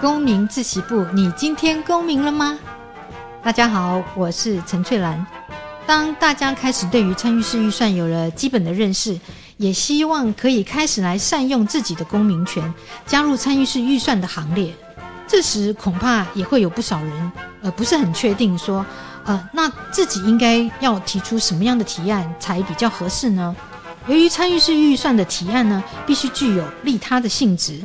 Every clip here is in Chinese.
公民自习部，你今天公民了吗？大家好，我是陈翠兰。当大家开始对于参与式预算有了基本的认识，也希望可以开始来善用自己的公民权，加入参与式预算的行列。这时恐怕也会有不少人，呃，不是很确定说，呃，那自己应该要提出什么样的提案才比较合适呢？由于参与式预算的提案呢，必须具有利他的性质，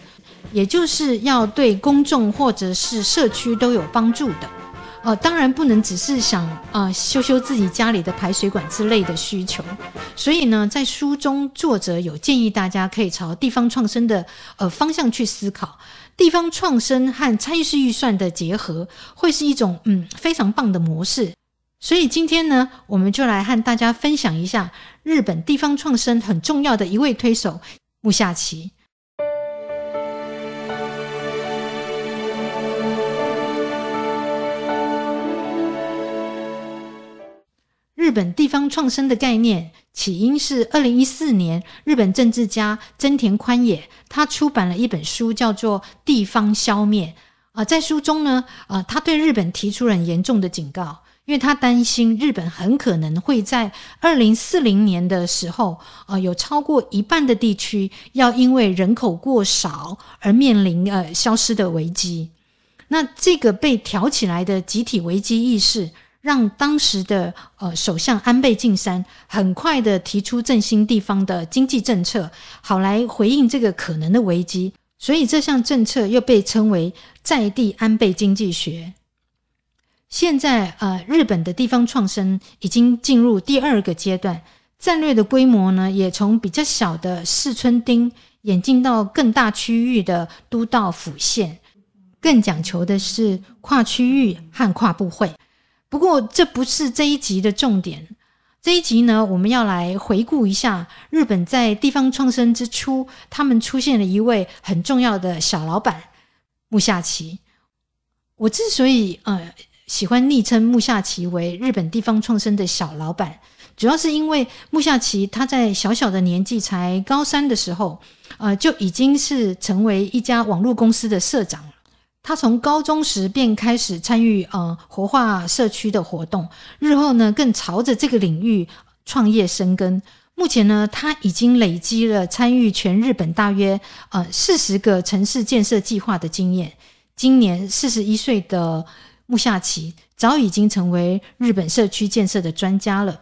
也就是要对公众或者是社区都有帮助的。呃，当然不能只是想啊、呃、修修自己家里的排水管之类的需求。所以呢，在书中作者有建议大家可以朝地方创生的呃方向去思考，地方创生和参与式预算的结合，会是一种嗯非常棒的模式。所以今天呢，我们就来和大家分享一下日本地方创生很重要的一位推手木下奇。本地方创生的概念起因是二零一四年，日本政治家真田宽也他出版了一本书，叫做《地方消灭》啊，在书中呢，啊，他对日本提出了严重的警告。因为他担心日本很可能会在二零四零年的时候，呃，有超过一半的地区要因为人口过少而面临呃消失的危机。那这个被挑起来的集体危机意识，让当时的呃首相安倍晋三很快的提出振兴地方的经济政策，好来回应这个可能的危机。所以这项政策又被称为在地安倍经济学。现在，呃，日本的地方创生已经进入第二个阶段，战略的规模呢，也从比较小的市村町演进到更大区域的都道府县，更讲求的是跨区域和跨部会。不过，这不是这一集的重点。这一集呢，我们要来回顾一下日本在地方创生之初，他们出现了一位很重要的小老板木下齐。我之所以，呃。喜欢昵称木下齐为日本地方创生的小老板，主要是因为木下齐他在小小的年纪才高三的时候，呃，就已经是成为一家网络公司的社长。他从高中时便开始参与呃活化社区的活动，日后呢更朝着这个领域创业深耕。目前呢，他已经累积了参与全日本大约呃四十个城市建设计划的经验。今年四十一岁的。木下齐早已经成为日本社区建设的专家了。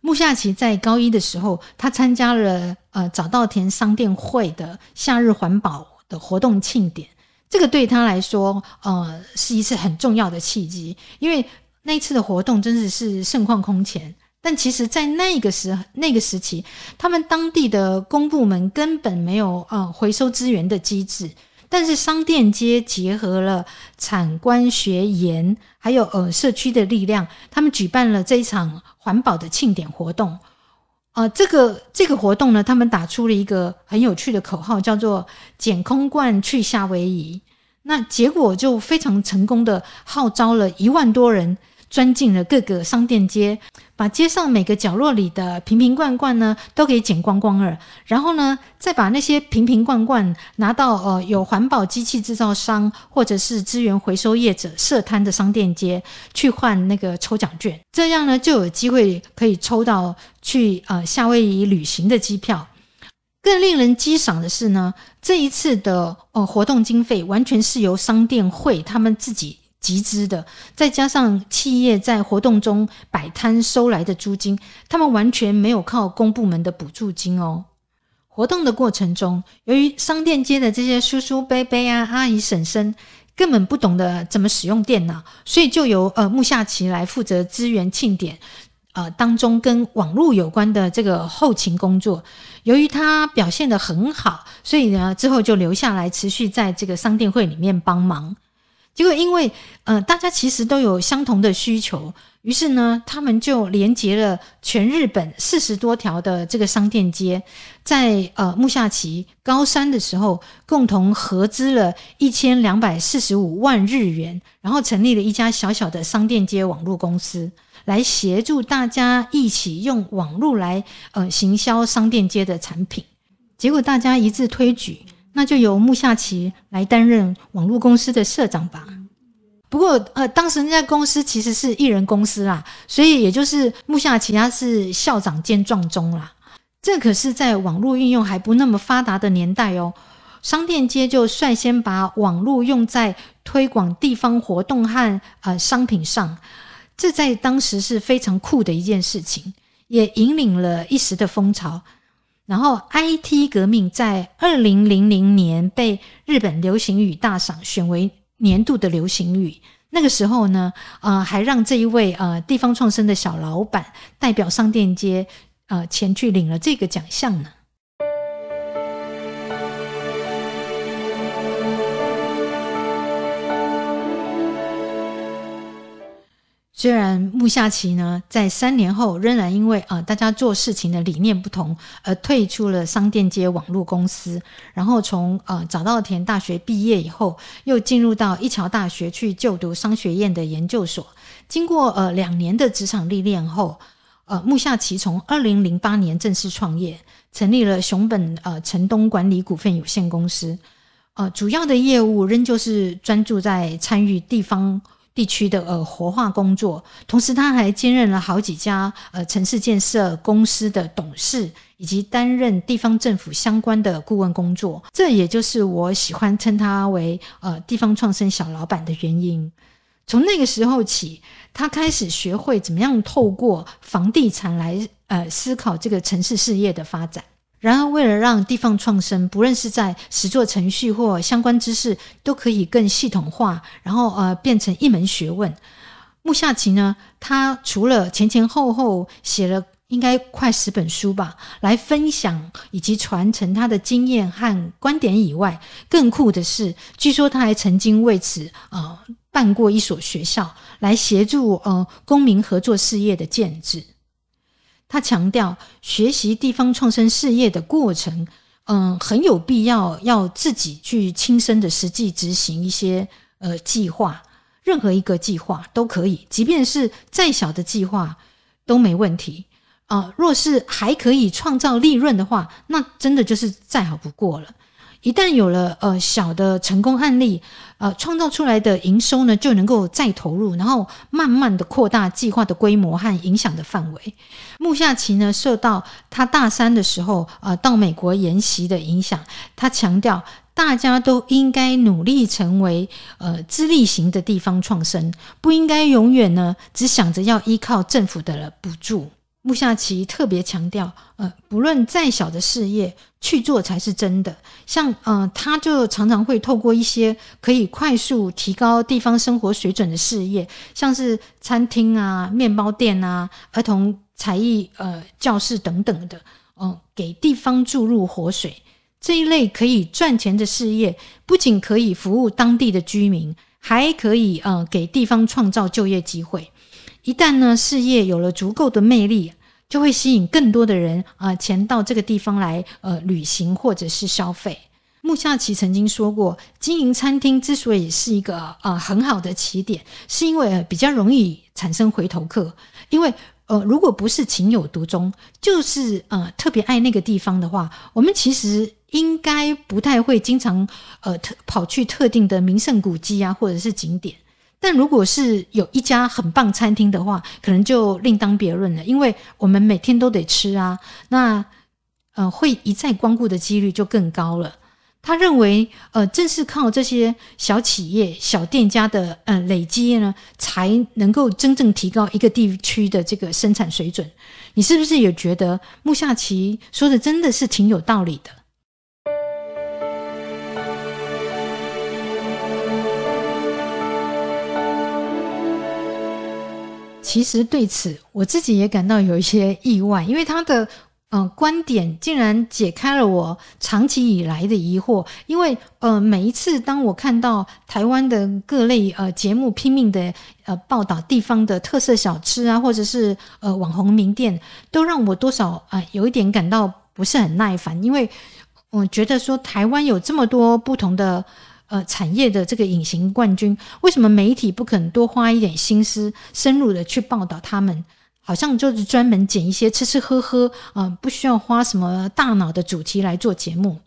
木下齐在高一的时候，他参加了呃早稻田商店会的夏日环保的活动庆典，这个对他来说呃是一次很重要的契机，因为那一次的活动真的是盛况空前。但其实，在那个时那个时期，他们当地的公部门根本没有呃回收资源的机制。但是商店街结合了产官学研，还有呃社区的力量，他们举办了这一场环保的庆典活动。呃，这个这个活动呢，他们打出了一个很有趣的口号，叫做“捡空罐去夏威夷”。那结果就非常成功的号召了一万多人。钻进了各个商店街，把街上每个角落里的瓶瓶罐罐呢都给捡光光了。然后呢，再把那些瓶瓶罐罐拿到呃有环保机器制造商或者是资源回收业者设摊的商店街去换那个抽奖券，这样呢就有机会可以抽到去呃夏威夷旅行的机票。更令人激赏的是呢，这一次的呃活动经费完全是由商店会他们自己。集资的，再加上企业在活动中摆摊收来的租金，他们完全没有靠公部门的补助金哦。活动的过程中，由于商店街的这些叔叔伯伯啊、阿姨婶婶根本不懂得怎么使用电脑，所以就由呃木下奇来负责支援庆典呃当中跟网络有关的这个后勤工作。由于他表现得很好，所以呢之后就留下来持续在这个商店会里面帮忙。结果，因为呃，大家其实都有相同的需求，于是呢，他们就连接了全日本四十多条的这个商店街，在呃木下崎高三的时候，共同合资了一千两百四十五万日元，然后成立了一家小小的商店街网络公司，来协助大家一起用网络来呃行销商店街的产品。结果大家一致推举。那就由木下奇来担任网络公司的社长吧。不过，呃，当时那家公司其实是艺人公司啦，所以也就是木下奇他是校长兼壮中啦。这可是在网络运用还不那么发达的年代哦。商店街就率先把网络用在推广地方活动和呃商品上，这在当时是非常酷的一件事情，也引领了一时的风潮。然后，IT 革命在二零零零年被日本流行语大赏选为年度的流行语。那个时候呢，呃，还让这一位呃地方创生的小老板代表商店街呃前去领了这个奖项呢。虽然木下齐呢，在三年后仍然因为啊、呃，大家做事情的理念不同而退出了商店街网络公司，然后从呃早稻田大学毕业以后，又进入到一桥大学去就读商学院的研究所。经过呃两年的职场历练后，呃木下齐从二零零八年正式创业，成立了熊本呃城东管理股份有限公司。呃，主要的业务仍旧是专注在参与地方。地区的呃活化工作，同时他还兼任了好几家呃城市建设公司的董事，以及担任地方政府相关的顾问工作。这也就是我喜欢称他为呃地方创生小老板的原因。从那个时候起，他开始学会怎么样透过房地产来呃思考这个城市事业的发展。然而，为了让地方创生，不论是在实作程序或相关知识，都可以更系统化，然后呃变成一门学问。木下齐呢，他除了前前后后写了应该快十本书吧，来分享以及传承他的经验和观点以外，更酷的是，据说他还曾经为此呃办过一所学校，来协助呃公民合作事业的建制。他强调，学习地方创生事业的过程，嗯，很有必要要自己去亲身的实际执行一些呃计划，任何一个计划都可以，即便是再小的计划都没问题啊，若是还可以创造利润的话，那真的就是再好不过了。一旦有了呃小的成功案例，呃创造出来的营收呢，就能够再投入，然后慢慢的扩大计划的规模和影响的范围。木下奇呢，受到他大三的时候呃到美国研习的影响，他强调大家都应该努力成为呃自立型的地方创生，不应该永远呢只想着要依靠政府的补助。木下奇特别强调，呃，不论再小的事业，去做才是真的。像，呃，他就常常会透过一些可以快速提高地方生活水准的事业，像是餐厅啊、面包店啊、儿童才艺呃教室等等的，嗯、呃，给地方注入活水。这一类可以赚钱的事业，不仅可以服务当地的居民，还可以呃给地方创造就业机会。一旦呢，事业有了足够的魅力，就会吸引更多的人啊、呃、前到这个地方来呃旅行或者是消费。木下奇曾经说过，经营餐厅之所以是一个呃很好的起点，是因为、呃、比较容易产生回头客。因为呃如果不是情有独钟，就是呃特别爱那个地方的话，我们其实应该不太会经常呃特跑去特定的名胜古迹啊或者是景点。但如果是有一家很棒餐厅的话，可能就另当别论了，因为我们每天都得吃啊，那呃会一再光顾的几率就更高了。他认为，呃，正是靠这些小企业、小店家的呃累积呢，才能够真正提高一个地区的这个生产水准。你是不是也觉得木下奇说的真的是挺有道理的？其实对此，我自己也感到有一些意外，因为他的嗯、呃、观点竟然解开了我长期以来的疑惑。因为呃每一次当我看到台湾的各类呃节目拼命的呃报道地方的特色小吃啊，或者是呃网红名店，都让我多少啊、有一点感到不是很耐烦，因为我觉得说台湾有这么多不同的。呃，产业的这个隐形冠军，为什么媒体不肯多花一点心思，深入的去报道他们？好像就是专门捡一些吃吃喝喝啊、不需要花什么大脑的主题来做节目。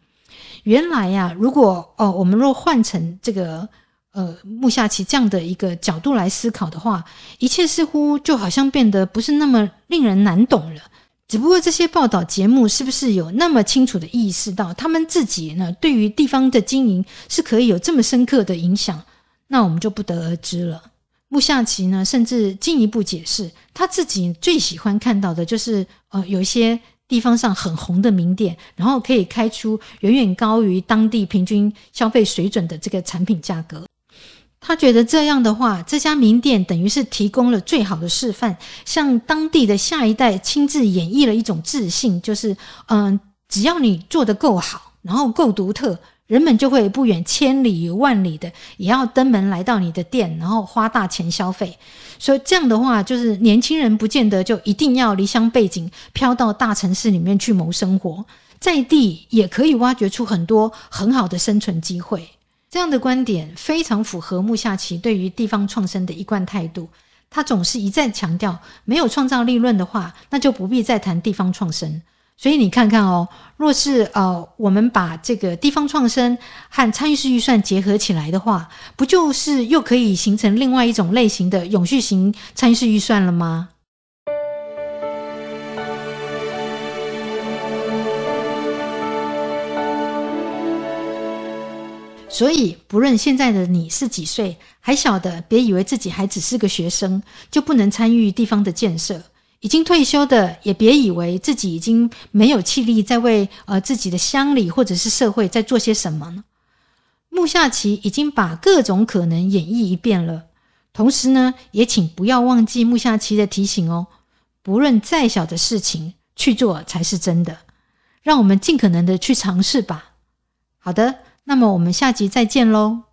原来呀、啊，如果哦，我们若换成这个呃木下奇这样的一个角度来思考的话，一切似乎就好像变得不是那么令人难懂了。只不过这些报道节目是不是有那么清楚的意识到他们自己呢？对于地方的经营是可以有这么深刻的影响？那我们就不得而知了。木下奇呢，甚至进一步解释，他自己最喜欢看到的就是呃，有一些地方上很红的名店，然后可以开出远远高于当地平均消费水准的这个产品价格。他觉得这样的话，这家名店等于是提供了最好的示范，向当地的下一代亲自演绎了一种自信，就是嗯、只要你做得够好，然后够独特，人们就会不远千里万里的也要登门来到你的店，然后花大钱消费。所以这样的话，就是年轻人不见得就一定要离乡背井，飘到大城市里面去谋生活，在地也可以挖掘出很多很好的生存机会。这样的观点非常符合木下奇对于地方创生的一贯态度。他总是一再强调，没有创造利润的话，那就不必再谈地方创生。所以你看看哦，若是呃我们把这个地方创生和参与式预算结合起来的话，不就是又可以形成另外一种类型的永续型参与式预算了吗？所以，不论现在的你是几岁，还小的，别以为自己还只是个学生，就不能参与地方的建设；已经退休的，也别以为自己已经没有气力在为呃自己的乡里或者是社会在做些什么呢。木下奇已经把各种可能演绎一遍了，同时呢，也请不要忘记木下奇的提醒哦：不论再小的事情，去做才是真的。让我们尽可能的去尝试吧。好的。那么我们下集再见喽。